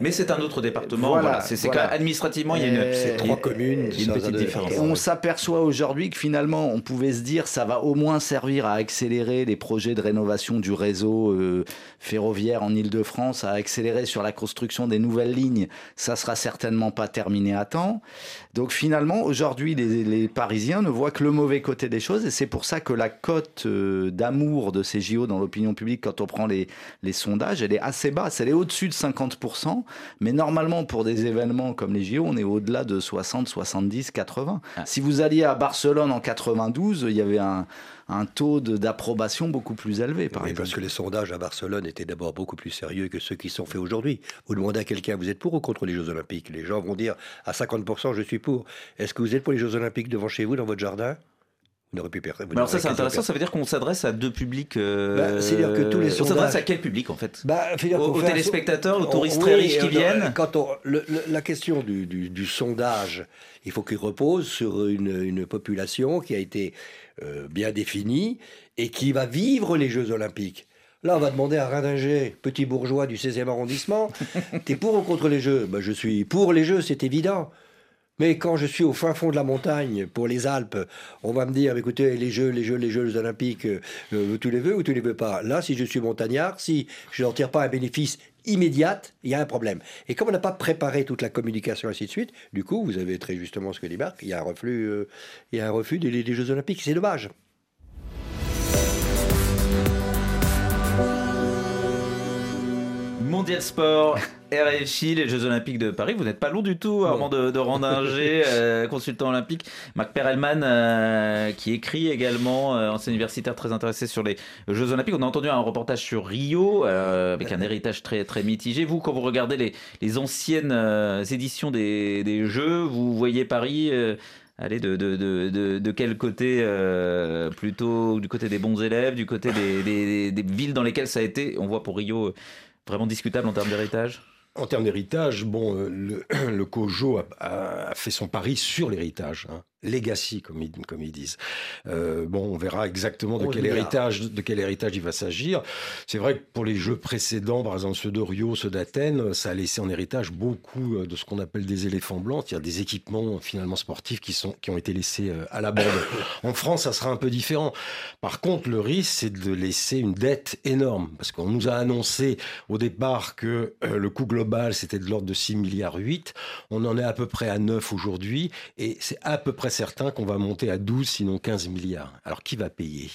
mais c'est un autre département. Voilà, c'est administrativement, il y a une, trois communes, une petite différence. on s'aperçoit aujourd'hui que finalement, on pouvait se dire ça va au moins servir à accélérer les projets de rénovation du réseau euh, ferroviaire en Ile-de-France, à accélérer sur la construction des nouvelles lignes. Ça sera certainement pas terminé à temps. Donc finalement, aujourd'hui, les, Parisiens ne voient que le mauvais côté des choses, et c'est pour ça que la cote euh, d'amour de ces JO dans l'opinion publique, quand on prend les, les sondages, elle est assez basse. Elle est au-dessus de 50 mais normalement, pour des événements comme les JO, on est au-delà de 60, 70, 80. Si vous alliez à Barcelone en 92, il y avait un, taux d'approbation beaucoup plus élevé, par exemple. Parce que les sondages à Barcelone étaient d'abord beaucoup plus sérieux que ceux qui sont faits aujourd'hui. Vous demandez à quelqu'un, vous êtes pour ou contre les Jeux Olympiques? Les gens vont dire à 50%, je suis pour. Est-ce que vous êtes pour les Jeux Olympiques devant chez vous, dans votre jardin? Alors ça c'est intéressant, ça veut dire qu'on s'adresse à deux publics. Euh, bah, C'est-à-dire que tous les sondages... On s'adresse à quel public en fait? Bah, Aux, téléspectateurs, aux touristes très riches qui euh, viennent? Quand on, la question du, du, sondage, il faut qu'il repose sur une, une, population qui a été euh, bien définie et qui va vivre les Jeux Olympiques. Là, on va demander à Radinger, petit bourgeois du 16e arrondissement, t'es pour ou contre les Jeux? Bah, Je suis pour les Jeux, c'est évident. Mais quand je suis au fin fond de la montagne, pour les Alpes, on va me dire, écoutez, les Jeux, les Jeux, les Jeux olympiques, euh, tu les veux ou tu les veux pas? Là, si je suis montagnard, si je n'en tire pas un bénéfice immédiat, il y a un problème. Et comme on n'a pas préparé toute la communication, ainsi de suite, du coup, vous avez très justement ce que dit Marc, il y a un reflux, euh, il y a un refus des Jeux olympiques. C'est dommage. Mondial Sport, RFI, les Jeux Olympiques de Paris. Vous n'êtes pas long du tout, Armand de, de Randinger, euh, consultant olympique. Marc Perelman, euh, qui écrit également, euh, ancien universitaire très intéressé sur les Jeux Olympiques. On a entendu un reportage sur Rio, avec un héritage très, très mitigé. Vous, quand vous regardez les, les anciennes éditions des, des, Jeux, vous voyez Paris aller de, de, de, de, quel côté Plutôt du côté des bons élèves, du côté des, des, des, villes dans lesquelles ça a été, on voit pour Rio, Vraiment discutable en termes d'héritage? En termes d'héritage, bon, euh, le, le COJO a, fait son pari sur l'héritage. Hein legacy, comme ils, comme ils disent. Euh, bon, on verra exactement de quel héritage, de quel héritage il va s'agir. C'est vrai que pour les jeux précédents, par exemple ceux de Rio, ceux d'Athènes, ça a laissé en héritage beaucoup euh, de ce qu'on appelle des éléphants blancs, c'est-à-dire des équipements finalement sportifs qui sont, qui ont été laissés euh, à la bande. en France, ça sera un peu différent. Par contre, le risque, c'est de laisser une dette énorme, parce qu'on nous a annoncé au départ que le coût global, c'était de l'ordre de 6 milliards 8. On en est à peu près à 9 aujourd'hui, et c'est à peu près près certain qu'on va monter à 12, sinon 15 milliards. Alors qui va payer?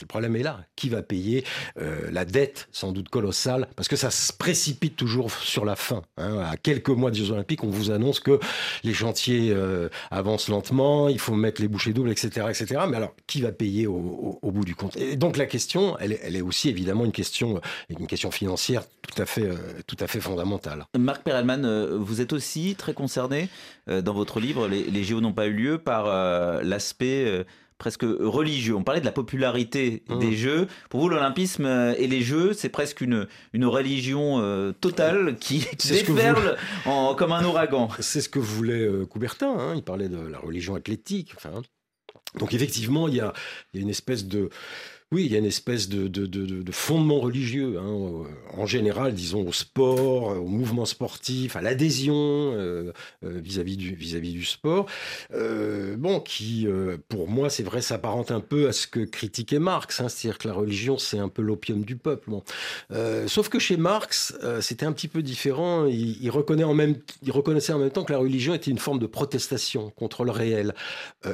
Le problème est là. Qui va payer euh, la dette, sans doute colossale, parce que ça se précipite toujours sur la fin. Hein. À quelques mois des Jeux Olympiques, on vous annonce que les chantiers euh, avancent lentement, il faut mettre les bouchées doubles, etc., etc. Mais alors, qui va payer au, bout du compte? Et donc la question, elle, est aussi évidemment une question, une question financière tout à fait, euh, tout à fait fondamentale. Marc Perelman, vous êtes aussi très concerné dans votre livre. Les, les JO n'ont pas eu lieu par l'aspect presque religieux. On parlait de la popularité mmh. des Jeux. Pour vous, l'Olympisme et les Jeux, c'est presque une, une religion euh, totale qui déferle en, comme un ouragan. C'est ce que voulait euh, Coubertin. Hein. Il parlait de la religion athlétique. Enfin, donc effectivement, il y a, il y a une espèce de oui, il y a une espèce de, de, fondement religieux, hein, en général, disons, au sport, au mouvement sportif, à l'adhésion euh, euh, vis-à-vis du, vis -vis du sport. Euh, bon, qui, pour moi, c'est vrai, s'apparente un peu à ce que critiquait Marx, hein, c'est-à-dire que la religion, c'est un peu l'opium du peuple. Sauf que chez Marx, c'était un petit peu différent. Il, reconnaît en même, il reconnaissait en même temps que la religion était une forme de protestation contre le réel.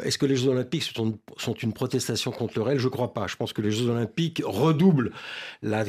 Est-ce que les Jeux olympiques sont, sont une protestation contre le réel? Je ne crois pas. Je pense que les Jeux olympiques redoublent la,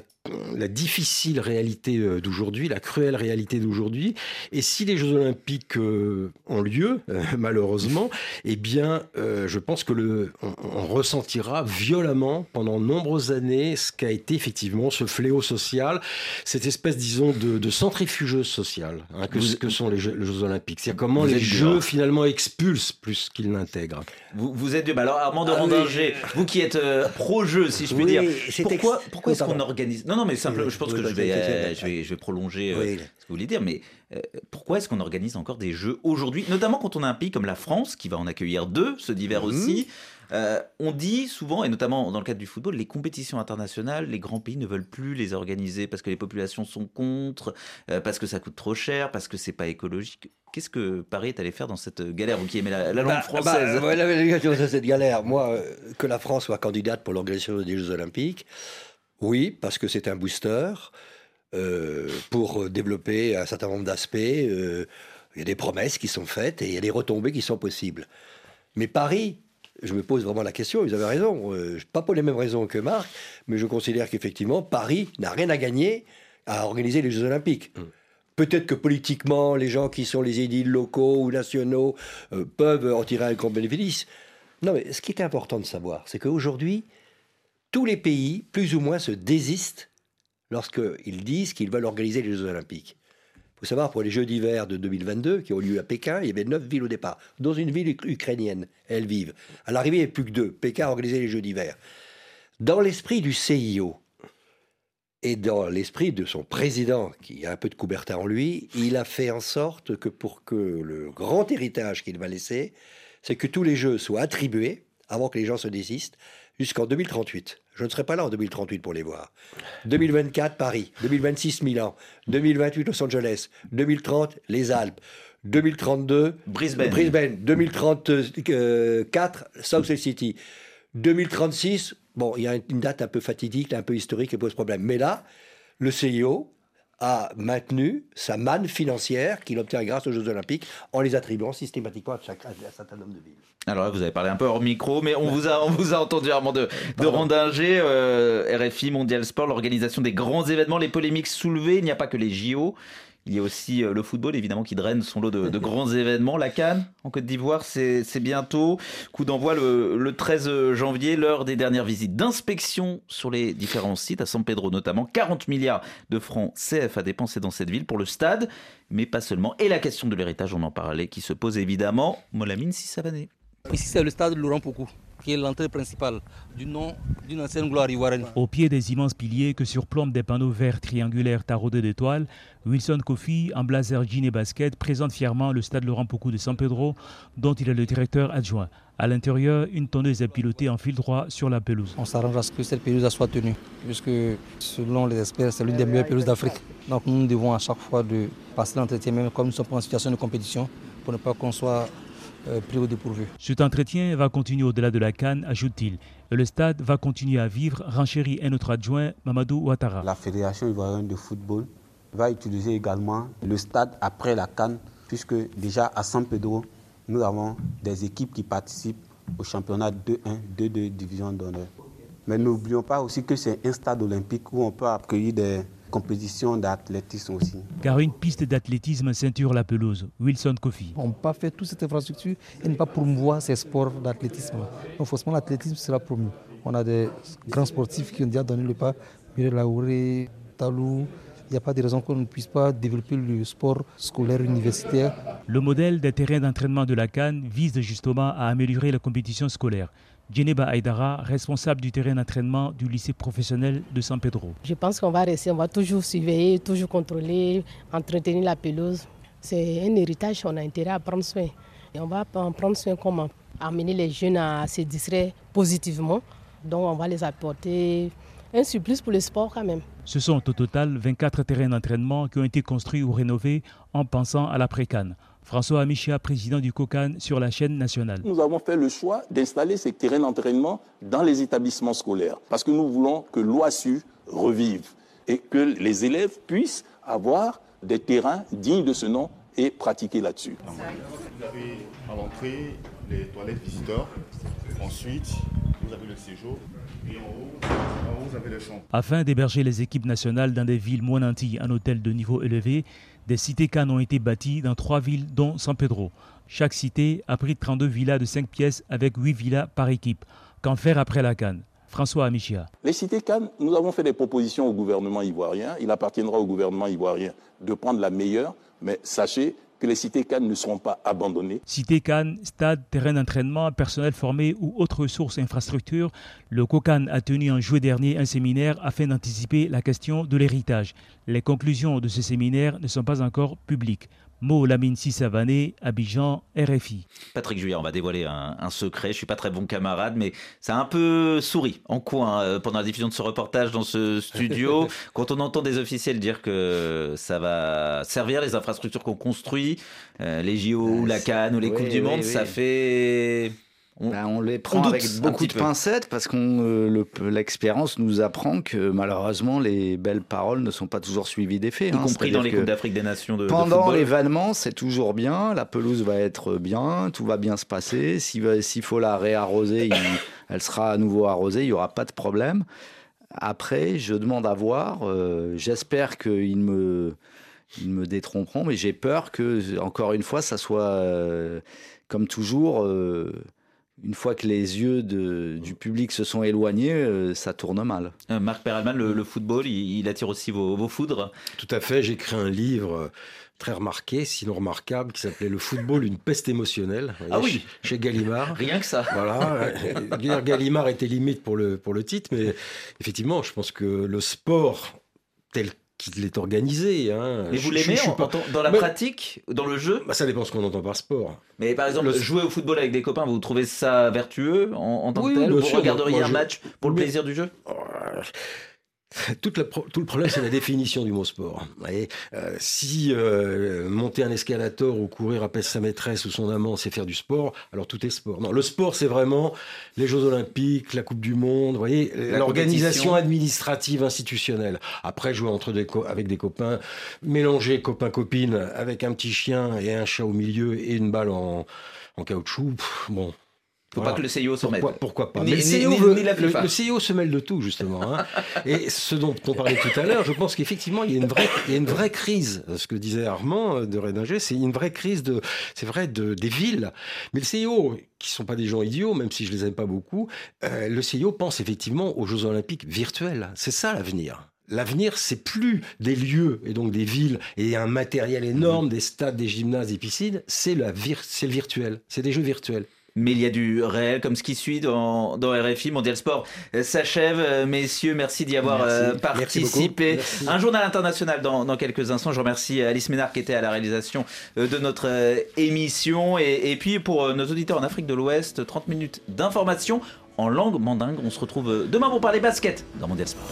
difficile réalité euh, d'aujourd'hui, la cruelle réalité d'aujourd'hui. Et si les Jeux olympiques euh, ont lieu, euh, malheureusement, eh bien, je pense que le, on, ressentira violemment pendant de nombreuses années ce qu'a été effectivement ce fléau social, cette espèce, disons, de, centrifugeuse sociale hein, que, que, sont les Jeux, olympiques. C'est-à-dire comment les Jeux finalement expulsent plus qu'ils n'intègrent. Vous, vous êtes dur. Bah alors Armand de ah, vous qui êtes pro-jeu, si je puis dire. Pourquoi, pourquoi est-ce qu'on organise Non, non, mais simplement, je pense que je vais, euh, je vais, je vais prolonger euh, ce que vous voulez dire, mais euh, pourquoi est-ce qu'on organise encore des jeux aujourd'hui, notamment quand on a un pays comme la France qui va en accueillir deux, ce d'hiver mhm. aussi on dit souvent, et notamment dans le cadre du football, les compétitions internationales, les grands pays ne veulent plus les organiser parce que les populations sont contre, parce que ça coûte trop cher, parce que c'est pas écologique. Qu'est-ce que Paris est allé faire dans cette galère, vous qui aimez la, langue bah, française bah, de cette galère, moi, euh, que la France soit candidate pour l'organisation des Jeux Olympiques, oui, parce que c'est un booster euh, pour développer un certain nombre d'aspects. Euh, il y a des promesses qui sont faites et il y a des retombées qui sont possibles. Mais Paris, je me pose vraiment la question, vous avez raison, pas pour les mêmes raisons que Marc, mais je considère qu'effectivement, Paris n'a rien à gagner à organiser les Jeux Olympiques. Hum. Peut-être que politiquement, les gens qui sont les édiles locaux ou nationaux euh, peuvent en tirer un grand bénéfice. Non, mais ce qui est important de savoir, c'est qu'aujourd'hui, tous les pays, plus ou moins, se désistent lorsqu'ils disent qu'ils veulent organiser les Jeux Olympiques. Faut savoir, pour les Jeux d'hiver de 2022, qui ont lieu à Pékin, il y avait neuf villes au départ, dans une ville ukrainienne. Elles vivent. À l'arrivée, il n'y avait plus que deux. Pékin a organisé les Jeux d'hiver. Dans l'esprit du CIO, et dans l'esprit de son président, qui a un peu de Coubertin en lui, il a fait en sorte que pour que le grand héritage qu'il va laisser, c'est que tous les jeux soient attribués, avant que les gens se désistent, jusqu'en 2038. Je ne serai pas là en 2038 pour les voir. 2024, Paris. 2026, Milan. 2028, Los Angeles. 2030, les Alpes. 2032, Brisbane. Brisbane. 2034, South City. 2036, Bon, il y a une date un peu fatidique, un peu historique qui pose problème. Mais là, le CIO a maintenu sa manne financière qu'il obtient grâce aux Jeux Olympiques en les attribuant systématiquement à, chaque, un certain nombre de villes. Alors là, vous avez parlé un peu hors micro, mais on vous a, on vous a entendu, Armand de, de Rondinger, euh, RFI, Mondial Sport, l'organisation des grands événements, les polémiques soulevées. Il n'y a pas que les JO. Il y a aussi euh, le football, évidemment, qui draine son lot de, grands événements. La Cannes, en Côte d'Ivoire, c'est bientôt. Coup d'envoi le, 13 janvier, l'heure des dernières visites d'inspection sur les différents sites, à San Pedro notamment. 40 milliards de francs CF à dépenser dans cette ville pour le stade, mais pas seulement. Et la question de l'héritage, on en parlait, qui se pose évidemment. Molamine Sissavané. Ici, c'est le stade Laurent Poucou qui est l'entrée principale du nom d'une ancienne gloire ivoirienne. Au pied des immenses piliers que surplombent des panneaux verts triangulaires taraudés d'étoiles, Wilson Kofi, en blazer jean et basket, présente fièrement le stade Laurent Poucou de San Pedro, dont il est le directeur adjoint. À l'intérieur, une tonneuse est pilotée en fil droit sur la pelouse. On s'arrange à ce que cette pelouse soit tenue, puisque selon les experts, c'est l'une des meilleures pelouses d'Afrique. Donc nous devons à chaque fois de passer l'entretien, même comme nous sommes en situation de compétition, pour ne pas qu'on soit pris au dépourvu. Cet entretien va continuer au-delà de la Cannes, ajoute-t-il. Le stade va continuer à vivre, renchérit un autre adjoint, Mamadou Ouattara. La Fédération ivoirienne de football va utiliser également le stade après la Cannes, puisque déjà à San Pedro, nous avons des équipes qui participent au championnat 2-1, 2-2 division d'honneur. Mais n'oublions pas aussi que c'est un stade olympique où on peut accueillir des compétitions d'athlétisme aussi. Car une piste d'athlétisme ceinture la pelouse. Wilson Kofi. On ne peut pas faire toute cette infrastructure et ne pas promouvoir ces sports d'athlétisme. Donc forcément l'athlétisme sera promu. On a des grands sportifs qui ont déjà donné le pas. Mireille Laouré, Talou, il n'y a pas de raison qu'on ne puisse pas développer le sport scolaire universitaire. Le modèle des terrains d'entraînement de la Cannes vise justement à améliorer la compétition scolaire. Djeneba Aydara, responsable du terrain d'entraînement du lycée professionnel de San Pedro. Je pense qu'on va rester, on va toujours surveiller, toujours contrôler, entretenir la pelouse. C'est un héritage, on a intérêt à prendre soin. Et on va en prendre soin comment? Amener les jeunes à se distraire positivement. Donc on va les apporter un surplus pour le sport quand même. Ce sont au total 24 terrains d'entraînement qui ont été construits ou rénovés en pensant à l'après-Cannes. François Amichia, président du COCAN sur la chaîne nationale. Nous avons fait le choix d'installer ces terrains d'entraînement dans les établissements scolaires parce que nous voulons que l'OASU revive et que les élèves puissent avoir des terrains dignes de ce nom et pratiquer là-dessus. Vous avez à l'entrée les toilettes visiteurs. Ensuite, vous avez le séjour. Et en haut, en haut vous avez le champ. Afin d'héberger les équipes nationales dans des villes moins nantis en hôtel de niveau élevé, des cités Cannes ont été bâties dans trois villes, dont San Pedro. Chaque cité a pris 32 villas de 5 pièces avec 8 villas par équipe. Qu'en faire après la Cannes François Amichia. Les cités Cannes, nous avons fait des propositions au gouvernement ivoirien. Il appartiendra au gouvernement ivoirien de prendre la meilleure, mais sachez les cités Cannes ne seront pas abandonnées. Cité Cannes, stade, terrain d'entraînement, personnel formé ou autres ressources infrastructures, le COCAN a tenu en juillet dernier un séminaire afin d'anticiper la question de l'héritage. Les conclusions de ce séminaire ne sont pas encore publiques. Mo Lamine Sissavané, Abidjan, RFI. Patrick Juillard, on va dévoiler un, un, secret. Je suis pas très bon camarade, mais ça a un peu souri en coin euh, pendant la diffusion de ce reportage dans ce studio. Quand on entend des officiels dire que ça va servir les infrastructures qu'on construit, euh, les JO ou la Cannes ou les oui, Coupes du Monde, oui, ça fait. On, bah, on les prend on avec beaucoup de peu. pincettes parce qu'on euh, l'expérience nous apprend que malheureusement les belles paroles ne sont pas toujours suivies des faits. Y hein. compris dans les Coupes d'Afrique des Nations de, Pendant l'événement, c'est toujours bien, la pelouse va être bien, tout va bien se passer. S'il faut la réarroser, elle sera à nouveau arrosée, il n'y aura pas de problème. Après, je demande à voir. euh, J'espère qu'ils me, ils me détromperont, mais j'ai peur que, encore une fois, ça soit euh, comme toujours. euh, une fois que les yeux de- du public se sont éloignés, euh, ça tourne mal. Euh, Marc Perelman, le, le football, il, il attire aussi vos, vos foudres. Tout à fait, j'ai écrit un livre euh, très remarqué, sinon remarquable, qui s'appelait Le football, une peste émotionnelle. Ah oui. chez, chez Gallimard. Rien que ça. Voilà. Gallimard était limite pour le, pour le titre, mais effectivement, je pense que le sport tel qu'il est organisé. Hein, Mais vous l'aimez pas- dans la pratique, dans le jeu bah, Ça dépend ce qu'on entend par sport. Mais par exemple, Le- jouer au football avec des copains, vous trouvez ça vertueux en, en tant Oui, que tel Vous sûr, regarderiez moi, un je- match pour le Mais- plaisir du jeu Toute la pro- tout le problème, c'est la définition du mot sport. Euh, si euh, monter un escalator ou courir après sa maîtresse ou son amant, c'est faire du sport, alors tout est sport. Non, le sport, c'est vraiment les Jeux Olympiques, la Coupe du Monde, vous voyez, La l'organisation administrative, institutionnelle. Après, jouer entre des avec des copains, mélanger copain-copine avec un petit chien et un chat au milieu et une balle en, en caoutchouc, pff, bon. Faut pas que le CIO se pourquoi, mêle. pourquoi pas Ni- Mais le, ni- CIO ni- veut- ni la le- CIO se mêle de tout, justement. hein. Et ce dont on parlait tout à l'heure, je pense qu'effectivement, il y a une vraie, il y a une vraie crise. Ce que disait Armand euh, de Rédinger, c'est une vraie crise de, c'est vrai, de, des villes. Mais le CIO, qui sont pas des gens idiots, même si je les aime pas beaucoup, euh, le CIO pense effectivement aux Jeux Olympiques virtuels. C'est ça l'avenir. L'avenir, c'est plus des lieux et donc des villes et un matériel énorme, des stades, des gymnases, des piscines. C'est la vir- c'est le virtuel. C'est des jeux virtuels. Mais il y a du réel, comme ce qui suit dans, dans RFI. Mondial Sport euh, s'achève. Euh, Messieurs, merci d'y avoir Merci. euh, participé. Merci. Un journal international dans, dans quelques instants. Je remercie Alice Ménard qui était à la réalisation de notre émission. Et, et puis pour nos auditeurs en Afrique de l'Ouest, 30 minutes d'information en langue mandingue. On se retrouve demain pour parler basket dans Mondial Sport.